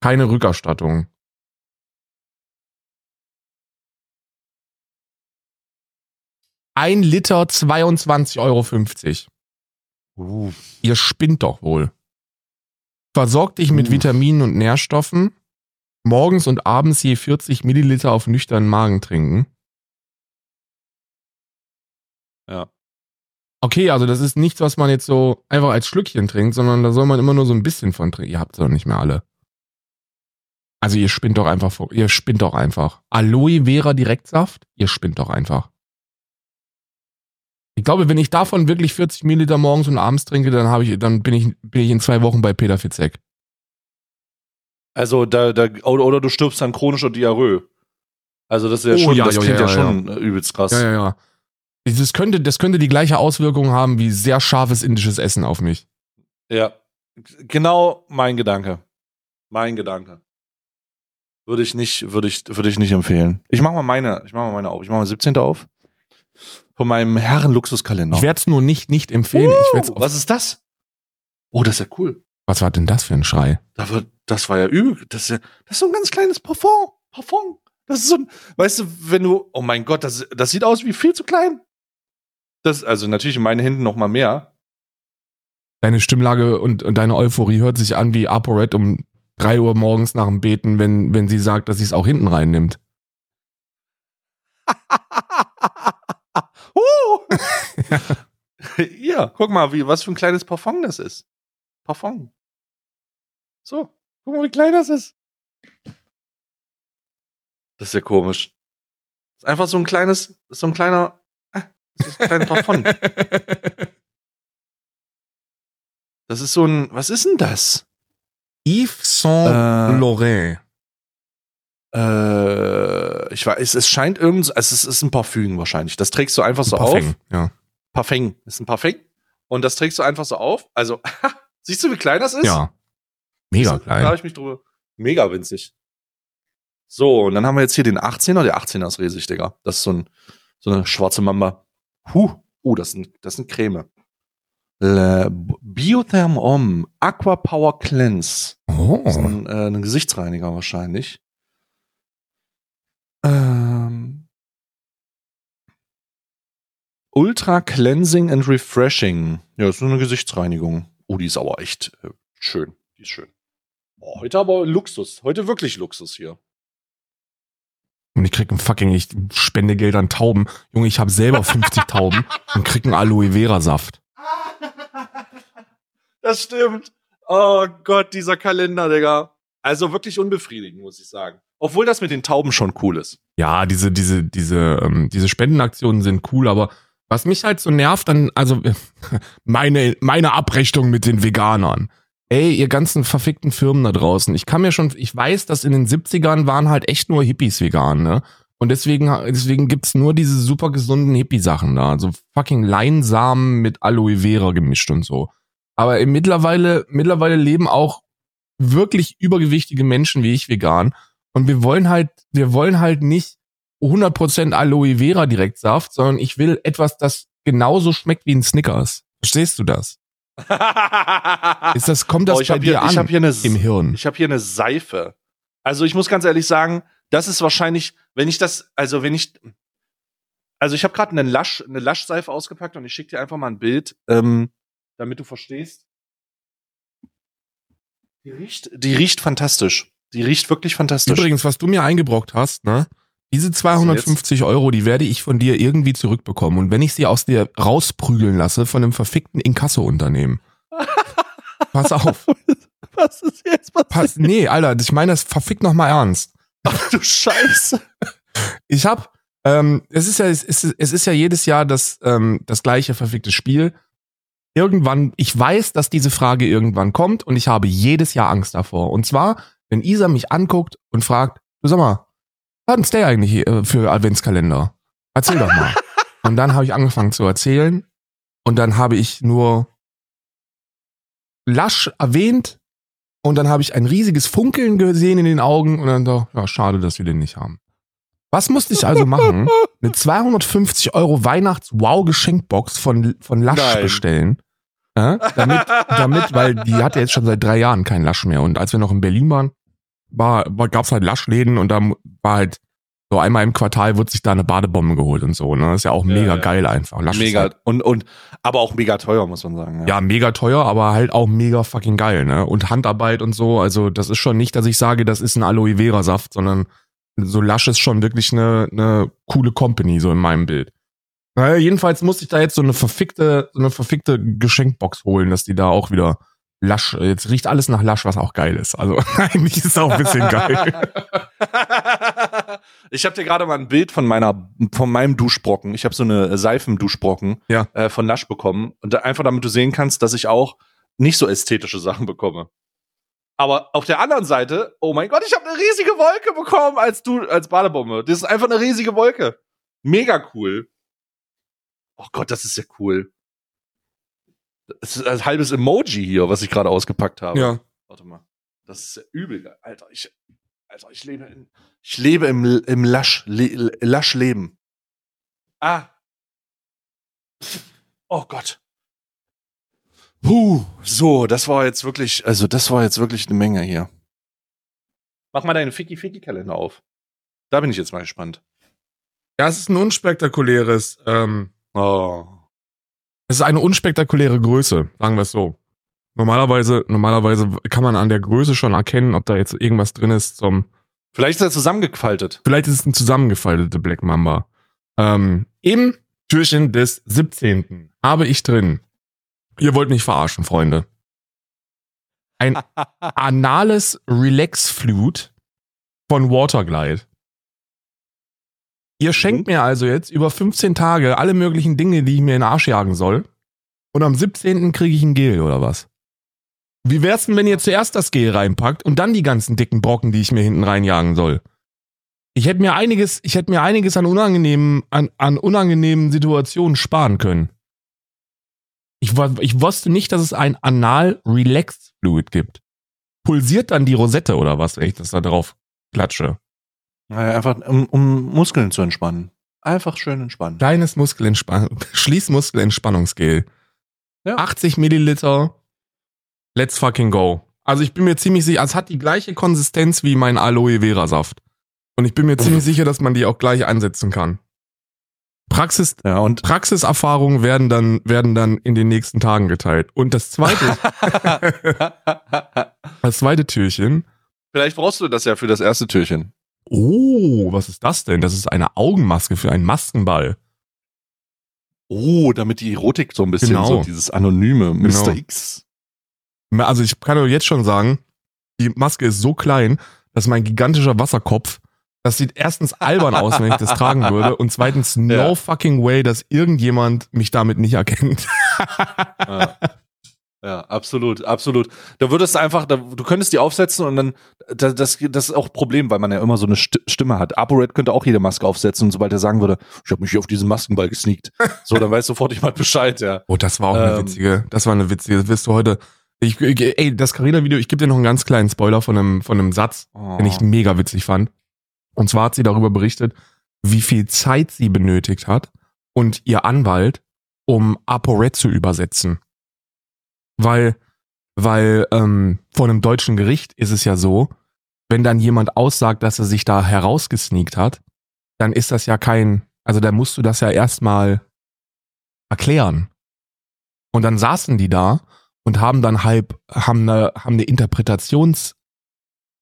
Keine Rückerstattung. Ein Liter 22,50 Euro. Uh. Ihr spinnt doch wohl. Versorgt dich mit Uff. Vitaminen und Nährstoffen. Morgens und abends je 40 Milliliter auf nüchternen Magen trinken. Ja. Okay, also das ist nichts, was man jetzt so einfach als Schlückchen trinkt, sondern da soll man immer nur so ein bisschen von trinken. Ihr habt es doch nicht mehr alle. Also ihr spinnt doch einfach, vor- ihr spinnt doch einfach. Aloe Vera Direktsaft, ihr spinnt doch einfach. Ich glaube, wenn ich davon wirklich 40 Milliliter morgens und abends trinke, dann habe ich, dann bin ich, bin ich in zwei Wochen bei Peter Fitzek. Also da, da, oder, oder du stirbst an chronischer Diarrhoe. Also das ist ja Oh, schon, ja, das ja, klingt ja, ja, schon äh, übelst krass. Ja, ja, ja. Das könnte, das könnte die gleiche Auswirkung haben wie sehr scharfes indisches Essen auf mich. Ja. Genau mein Gedanke. Mein Gedanke. Würde ich nicht, würde ich, würde ich nicht empfehlen. Ich mach mal meine, ich mach mal meine auf. Ich mach mal 17. auf. Von meinem Herren-Luxuskalender. Ich werde es nur nicht, nicht empfehlen. Uh, was ist das? Oh, das ist ja cool. was war denn das für ein Schrei? Da wird, das war ja übel. Das ist ja, das ist so ein ganz kleines Parfum. Parfum. Das ist so ein, weißt du, wenn du, oh mein Gott, das, das sieht aus wie viel zu klein. Das, also natürlich in meinen Händen noch mal mehr. Deine Stimmlage und, und deine Euphorie hört sich an wie ApoRed um 3 Uhr morgens nach dem Beten, wenn, wenn sie sagt, dass sie es auch hinten reinnimmt. uh. ja, guck mal, wie, was für ein kleines Parfum das ist. Parfum. So, guck mal, wie klein das ist. Das ist ja komisch. Das ist einfach so ein kleines, so ein kleiner, äh, das ist ein kleines Parfum. Das ist so ein, was ist denn das? Yves Saint Äh, Laurent. Äh, ich weiß, es scheint irgend, also es ist ein Parfüm wahrscheinlich. Das trägst du einfach so Parfum, auf. Ja. Parfum ist ein Parfum. Und das trägst du einfach so auf. Also, siehst du, wie klein das ist? ja. Mega Da klein. habe ich mich drüber. Mega winzig. So, und dann haben wir jetzt hier den 18er. Der 18er ist riesig, Digga. Das ist so, ein, so eine schwarze Mamba. Huh. Uh, das sind, das sind Creme. Le, Biotherm Om Aqua Power Cleanse. Oh. Das ist ein, äh, ein Gesichtsreiniger wahrscheinlich. Ähm, Ultra Cleansing and Refreshing. Ja, das ist eine Gesichtsreinigung. Oh, die ist aber echt äh, schön. Die ist schön. Oh, heute aber Luxus. Heute wirklich Luxus hier. Und ich krieg ein fucking, ich spende Geld an Tauben. Junge, ich habe selber 50 Tauben und krieg einen Aloe Vera Saft. Das stimmt. Oh Gott, dieser Kalender, Digga. Also wirklich unbefriedigend, muss ich sagen. Obwohl das mit den Tauben schon cool ist. Ja, diese, diese, diese, ähm, diese Spendenaktionen sind cool, aber was mich halt so nervt, dann, also meine, meine Abrechnung mit den Veganern. Ey, ihr ganzen verfickten Firmen da draußen. Ich kann mir schon, ich weiß, dass in den 70ern waren halt echt nur Hippies vegan, ne? Und deswegen, deswegen gibt's nur diese super gesunden Hippie-Sachen da. So fucking Leinsamen mit Aloe Vera gemischt und so. Aber mittlerweile, mittlerweile leben auch wirklich übergewichtige Menschen wie ich vegan. Und wir wollen halt, wir wollen halt nicht 100% Aloe Vera Direktsaft, sondern ich will etwas, das genauso schmeckt wie ein Snickers. Verstehst du das? Ist das, kommt das oh, ich bei dir hier, an ich hab hier eine, im Hirn? Ich habe hier eine Seife. Also ich muss ganz ehrlich sagen, das ist wahrscheinlich, wenn ich das, also wenn ich, also ich habe gerade eine Lasch, eine Laschseife ausgepackt und ich schicke dir einfach mal ein Bild, ähm, damit du verstehst. Die riecht, die riecht fantastisch. Die riecht wirklich fantastisch. Übrigens, was du mir eingebrockt hast, ne? Diese 250 Euro, die werde ich von dir irgendwie zurückbekommen. Und wenn ich sie aus dir rausprügeln lasse von einem verfickten Inkasso-Unternehmen. Pass auf. was ist jetzt passiert? Pass, nee, Alter, ich meine das verfickt noch mal ernst. Ach du Scheiße. Ich hab, ähm, es ist ja, es ist, es ist ja jedes Jahr das, ähm, das gleiche verfickte Spiel. Irgendwann, ich weiß, dass diese Frage irgendwann kommt und ich habe jedes Jahr Angst davor. Und zwar, wenn Isa mich anguckt und fragt, du sag mal, was ist der eigentlich äh, für Adventskalender? Erzähl doch mal. und dann habe ich angefangen zu erzählen und dann habe ich nur lasch erwähnt und dann habe ich ein riesiges Funkeln gesehen in den Augen und dann so, ja, schade, dass wir den nicht haben. Was musste ich also machen? Eine 250 Euro Weihnachts-Wow-Geschenkbox von, von Lasch Nein. bestellen. Ja, damit, damit, weil die hatte jetzt schon seit drei Jahren kein Lasch mehr. Und als wir noch in Berlin waren, war, war, gab's halt Laschläden und da war halt so einmal im Quartal wird sich da eine Badebombe geholt und so. Ne? Das ist ja auch Ja, mega ja. geil einfach. Lasch Mega halt, und und aber auch mega teuer muss man sagen. ja, mega teuer, aber halt auch mega fucking geil, ne? Und Handarbeit und so. Also das ist schon nicht, dass ich sage, das ist ein Aloe Vera Saft, sondern so Lasch ist schon wirklich eine, eine coole Company, so in meinem Bild. Naja, jedenfalls musste ich da jetzt so eine verfickte, so eine verfickte Geschenkbox holen, dass die da auch wieder Lasch, jetzt riecht alles nach Lasch, was auch geil ist. Also eigentlich ist es auch ein bisschen geil. ich habe dir gerade mal ein Bild von meiner, von meinem Duschbrocken. Ich habe so eine Seifenduschbrocken Ja. äh, von Lasch bekommen und da, einfach damit du sehen kannst, dass ich auch nicht so ästhetische Sachen bekomme. Aber auf der anderen Seite, oh mein Gott, ich habe eine riesige Wolke bekommen als du als Badebombe. Das ist einfach eine riesige Wolke. Mega cool. Oh Gott, das ist ja cool. Das ist ein halbes Emoji hier, was ich gerade ausgepackt habe. Ja. Warte mal. Das ist ja übel geil. Alter, ich, Alter, ich lebe in, ich lebe im, im Lasch, Le, Lasch-Leben. Ah. Oh Gott. Puh, so, das war jetzt wirklich, also das war jetzt wirklich eine Menge hier. Mach mal deinen Ficky-Ficky-Kalender auf. Da bin ich jetzt mal gespannt. Ja, es ist ein unspektakuläres, ähm, Oh. Es ist eine unspektakuläre Größe, sagen wir es so. Normalerweise, normalerweise kann man an der Größe schon erkennen, ob da jetzt irgendwas drin ist zum, Vielleicht ist er zusammengefaltet. vielleicht ist es ein zusammengefaltete Black Mamba. Ähm, Im Türchen des 17. habe ich drin. Ihr wollt mich verarschen, Freunde. Ein anales Relax Flute von Waterglide. Ihr schenkt mir also jetzt über 15 Tage alle möglichen Dinge, die ich mir in den Arsch jagen soll. Und am 17. kriege ich ein Gel oder was? Wie wär's denn, wenn ihr zuerst das Gel reinpackt und dann die ganzen dicken Brocken, die ich mir hinten reinjagen soll? Ich hätte mir einiges, ich hätte mir einiges an unangenehmen, an, an unangenehmen Situationen sparen können. Ich, ich wusste nicht, dass es ein Anal Relax Fluid gibt. Pulsiert dann die Rosette oder was, wenn ich das da drauf klatsche? Naja, einfach um, um Muskeln zu entspannen. Einfach schön entspannen. Kleines Muskelentspannung, Schließmuskelentspannungsgel. Ja. 80 Milliliter. Let's fucking go. Also ich bin mir ziemlich sicher, es hat die gleiche Konsistenz wie mein Aloe Vera Saft. Und ich bin mir ziemlich sicher, dass man die auch gleich einsetzen kann. Praxis, ja, und Praxiserfahrungen werden dann, werden dann in den nächsten Tagen geteilt. Und das zweite, das zweite Türchen. Vielleicht brauchst du das ja für das erste Türchen. Oh, was ist das denn? Das ist eine Augenmaske für einen Maskenball. Oh, damit die Erotik so ein bisschen genau. so dieses anonyme Mr. Genau. X. Also ich kann euch jetzt schon sagen, die Maske ist so klein, dass mein gigantischer Wasserkopf, das sieht erstens albern aus, wenn ich das tragen würde, und zweitens no ja. fucking way, dass irgendjemand mich damit nicht erkennt. ja. Ja, absolut, absolut. Da würdest du einfach, da, du könntest die aufsetzen und dann, das, das, das ist auch ein Problem, weil man ja immer so eine Stimme hat. ApoRed könnte auch jede Maske aufsetzen und sobald er sagen würde, ich habe mich hier auf diesen Maskenball gesneakt, so, dann weiß sofort jemand Bescheid, ja. Oh, das war auch eine ähm, witzige, das war eine witzige, das wirst du heute, ich, ey, das Carina-Video, ich gebe dir noch einen ganz kleinen Spoiler von einem, von einem Satz, oh. den ich mega witzig fand. Und zwar hat sie darüber berichtet, wie viel Zeit sie benötigt hat und ihr Anwalt, um ApoRed zu übersetzen weil, weil ähm, vor einem deutschen Gericht ist es ja so, wenn dann jemand aussagt, dass er sich da herausgesneakt hat, dann ist das ja kein, also da musst du das ja erstmal erklären. Und dann saßen die da und haben dann halb, haben eine, haben eine Interpretations,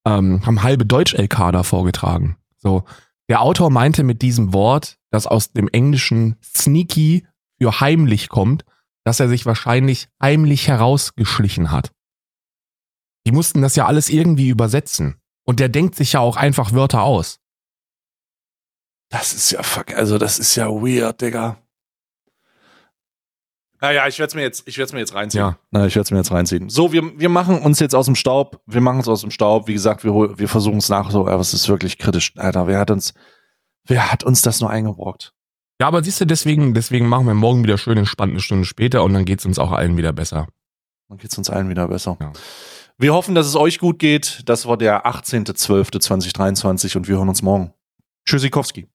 ähm, haben halbe Deutsch-LK da vorgetragen. So. Der Autor meinte mit diesem Wort, das aus dem Englischen sneaky für heimlich kommt, dass er sich wahrscheinlich heimlich herausgeschlichen hat. Die mussten das ja alles irgendwie übersetzen. Und der denkt sich ja auch einfach Wörter aus. Das ist ja fuck, also das ist ja weird, Digga. Naja, ich werde es mir jetzt, ich werde mir jetzt reinziehen. Ja. Na, ich werde es mir jetzt reinziehen. So, wir, wir machen uns jetzt aus dem Staub. Wir machen es aus dem Staub. Wie gesagt, wir, wir versuchen es nach. So, aber es ist wirklich kritisch, Alter. Wer hat uns, wer hat uns das nur eingebrockt? Ja, aber siehst du, deswegen, deswegen machen wir morgen wieder schön entspannt eine Stunde später und dann geht's uns auch allen wieder besser. Dann geht's uns allen wieder besser. Ja. Wir hoffen, dass es euch gut geht. Das war der 18.12.2023 und wir hören uns morgen. Tschüssikowski.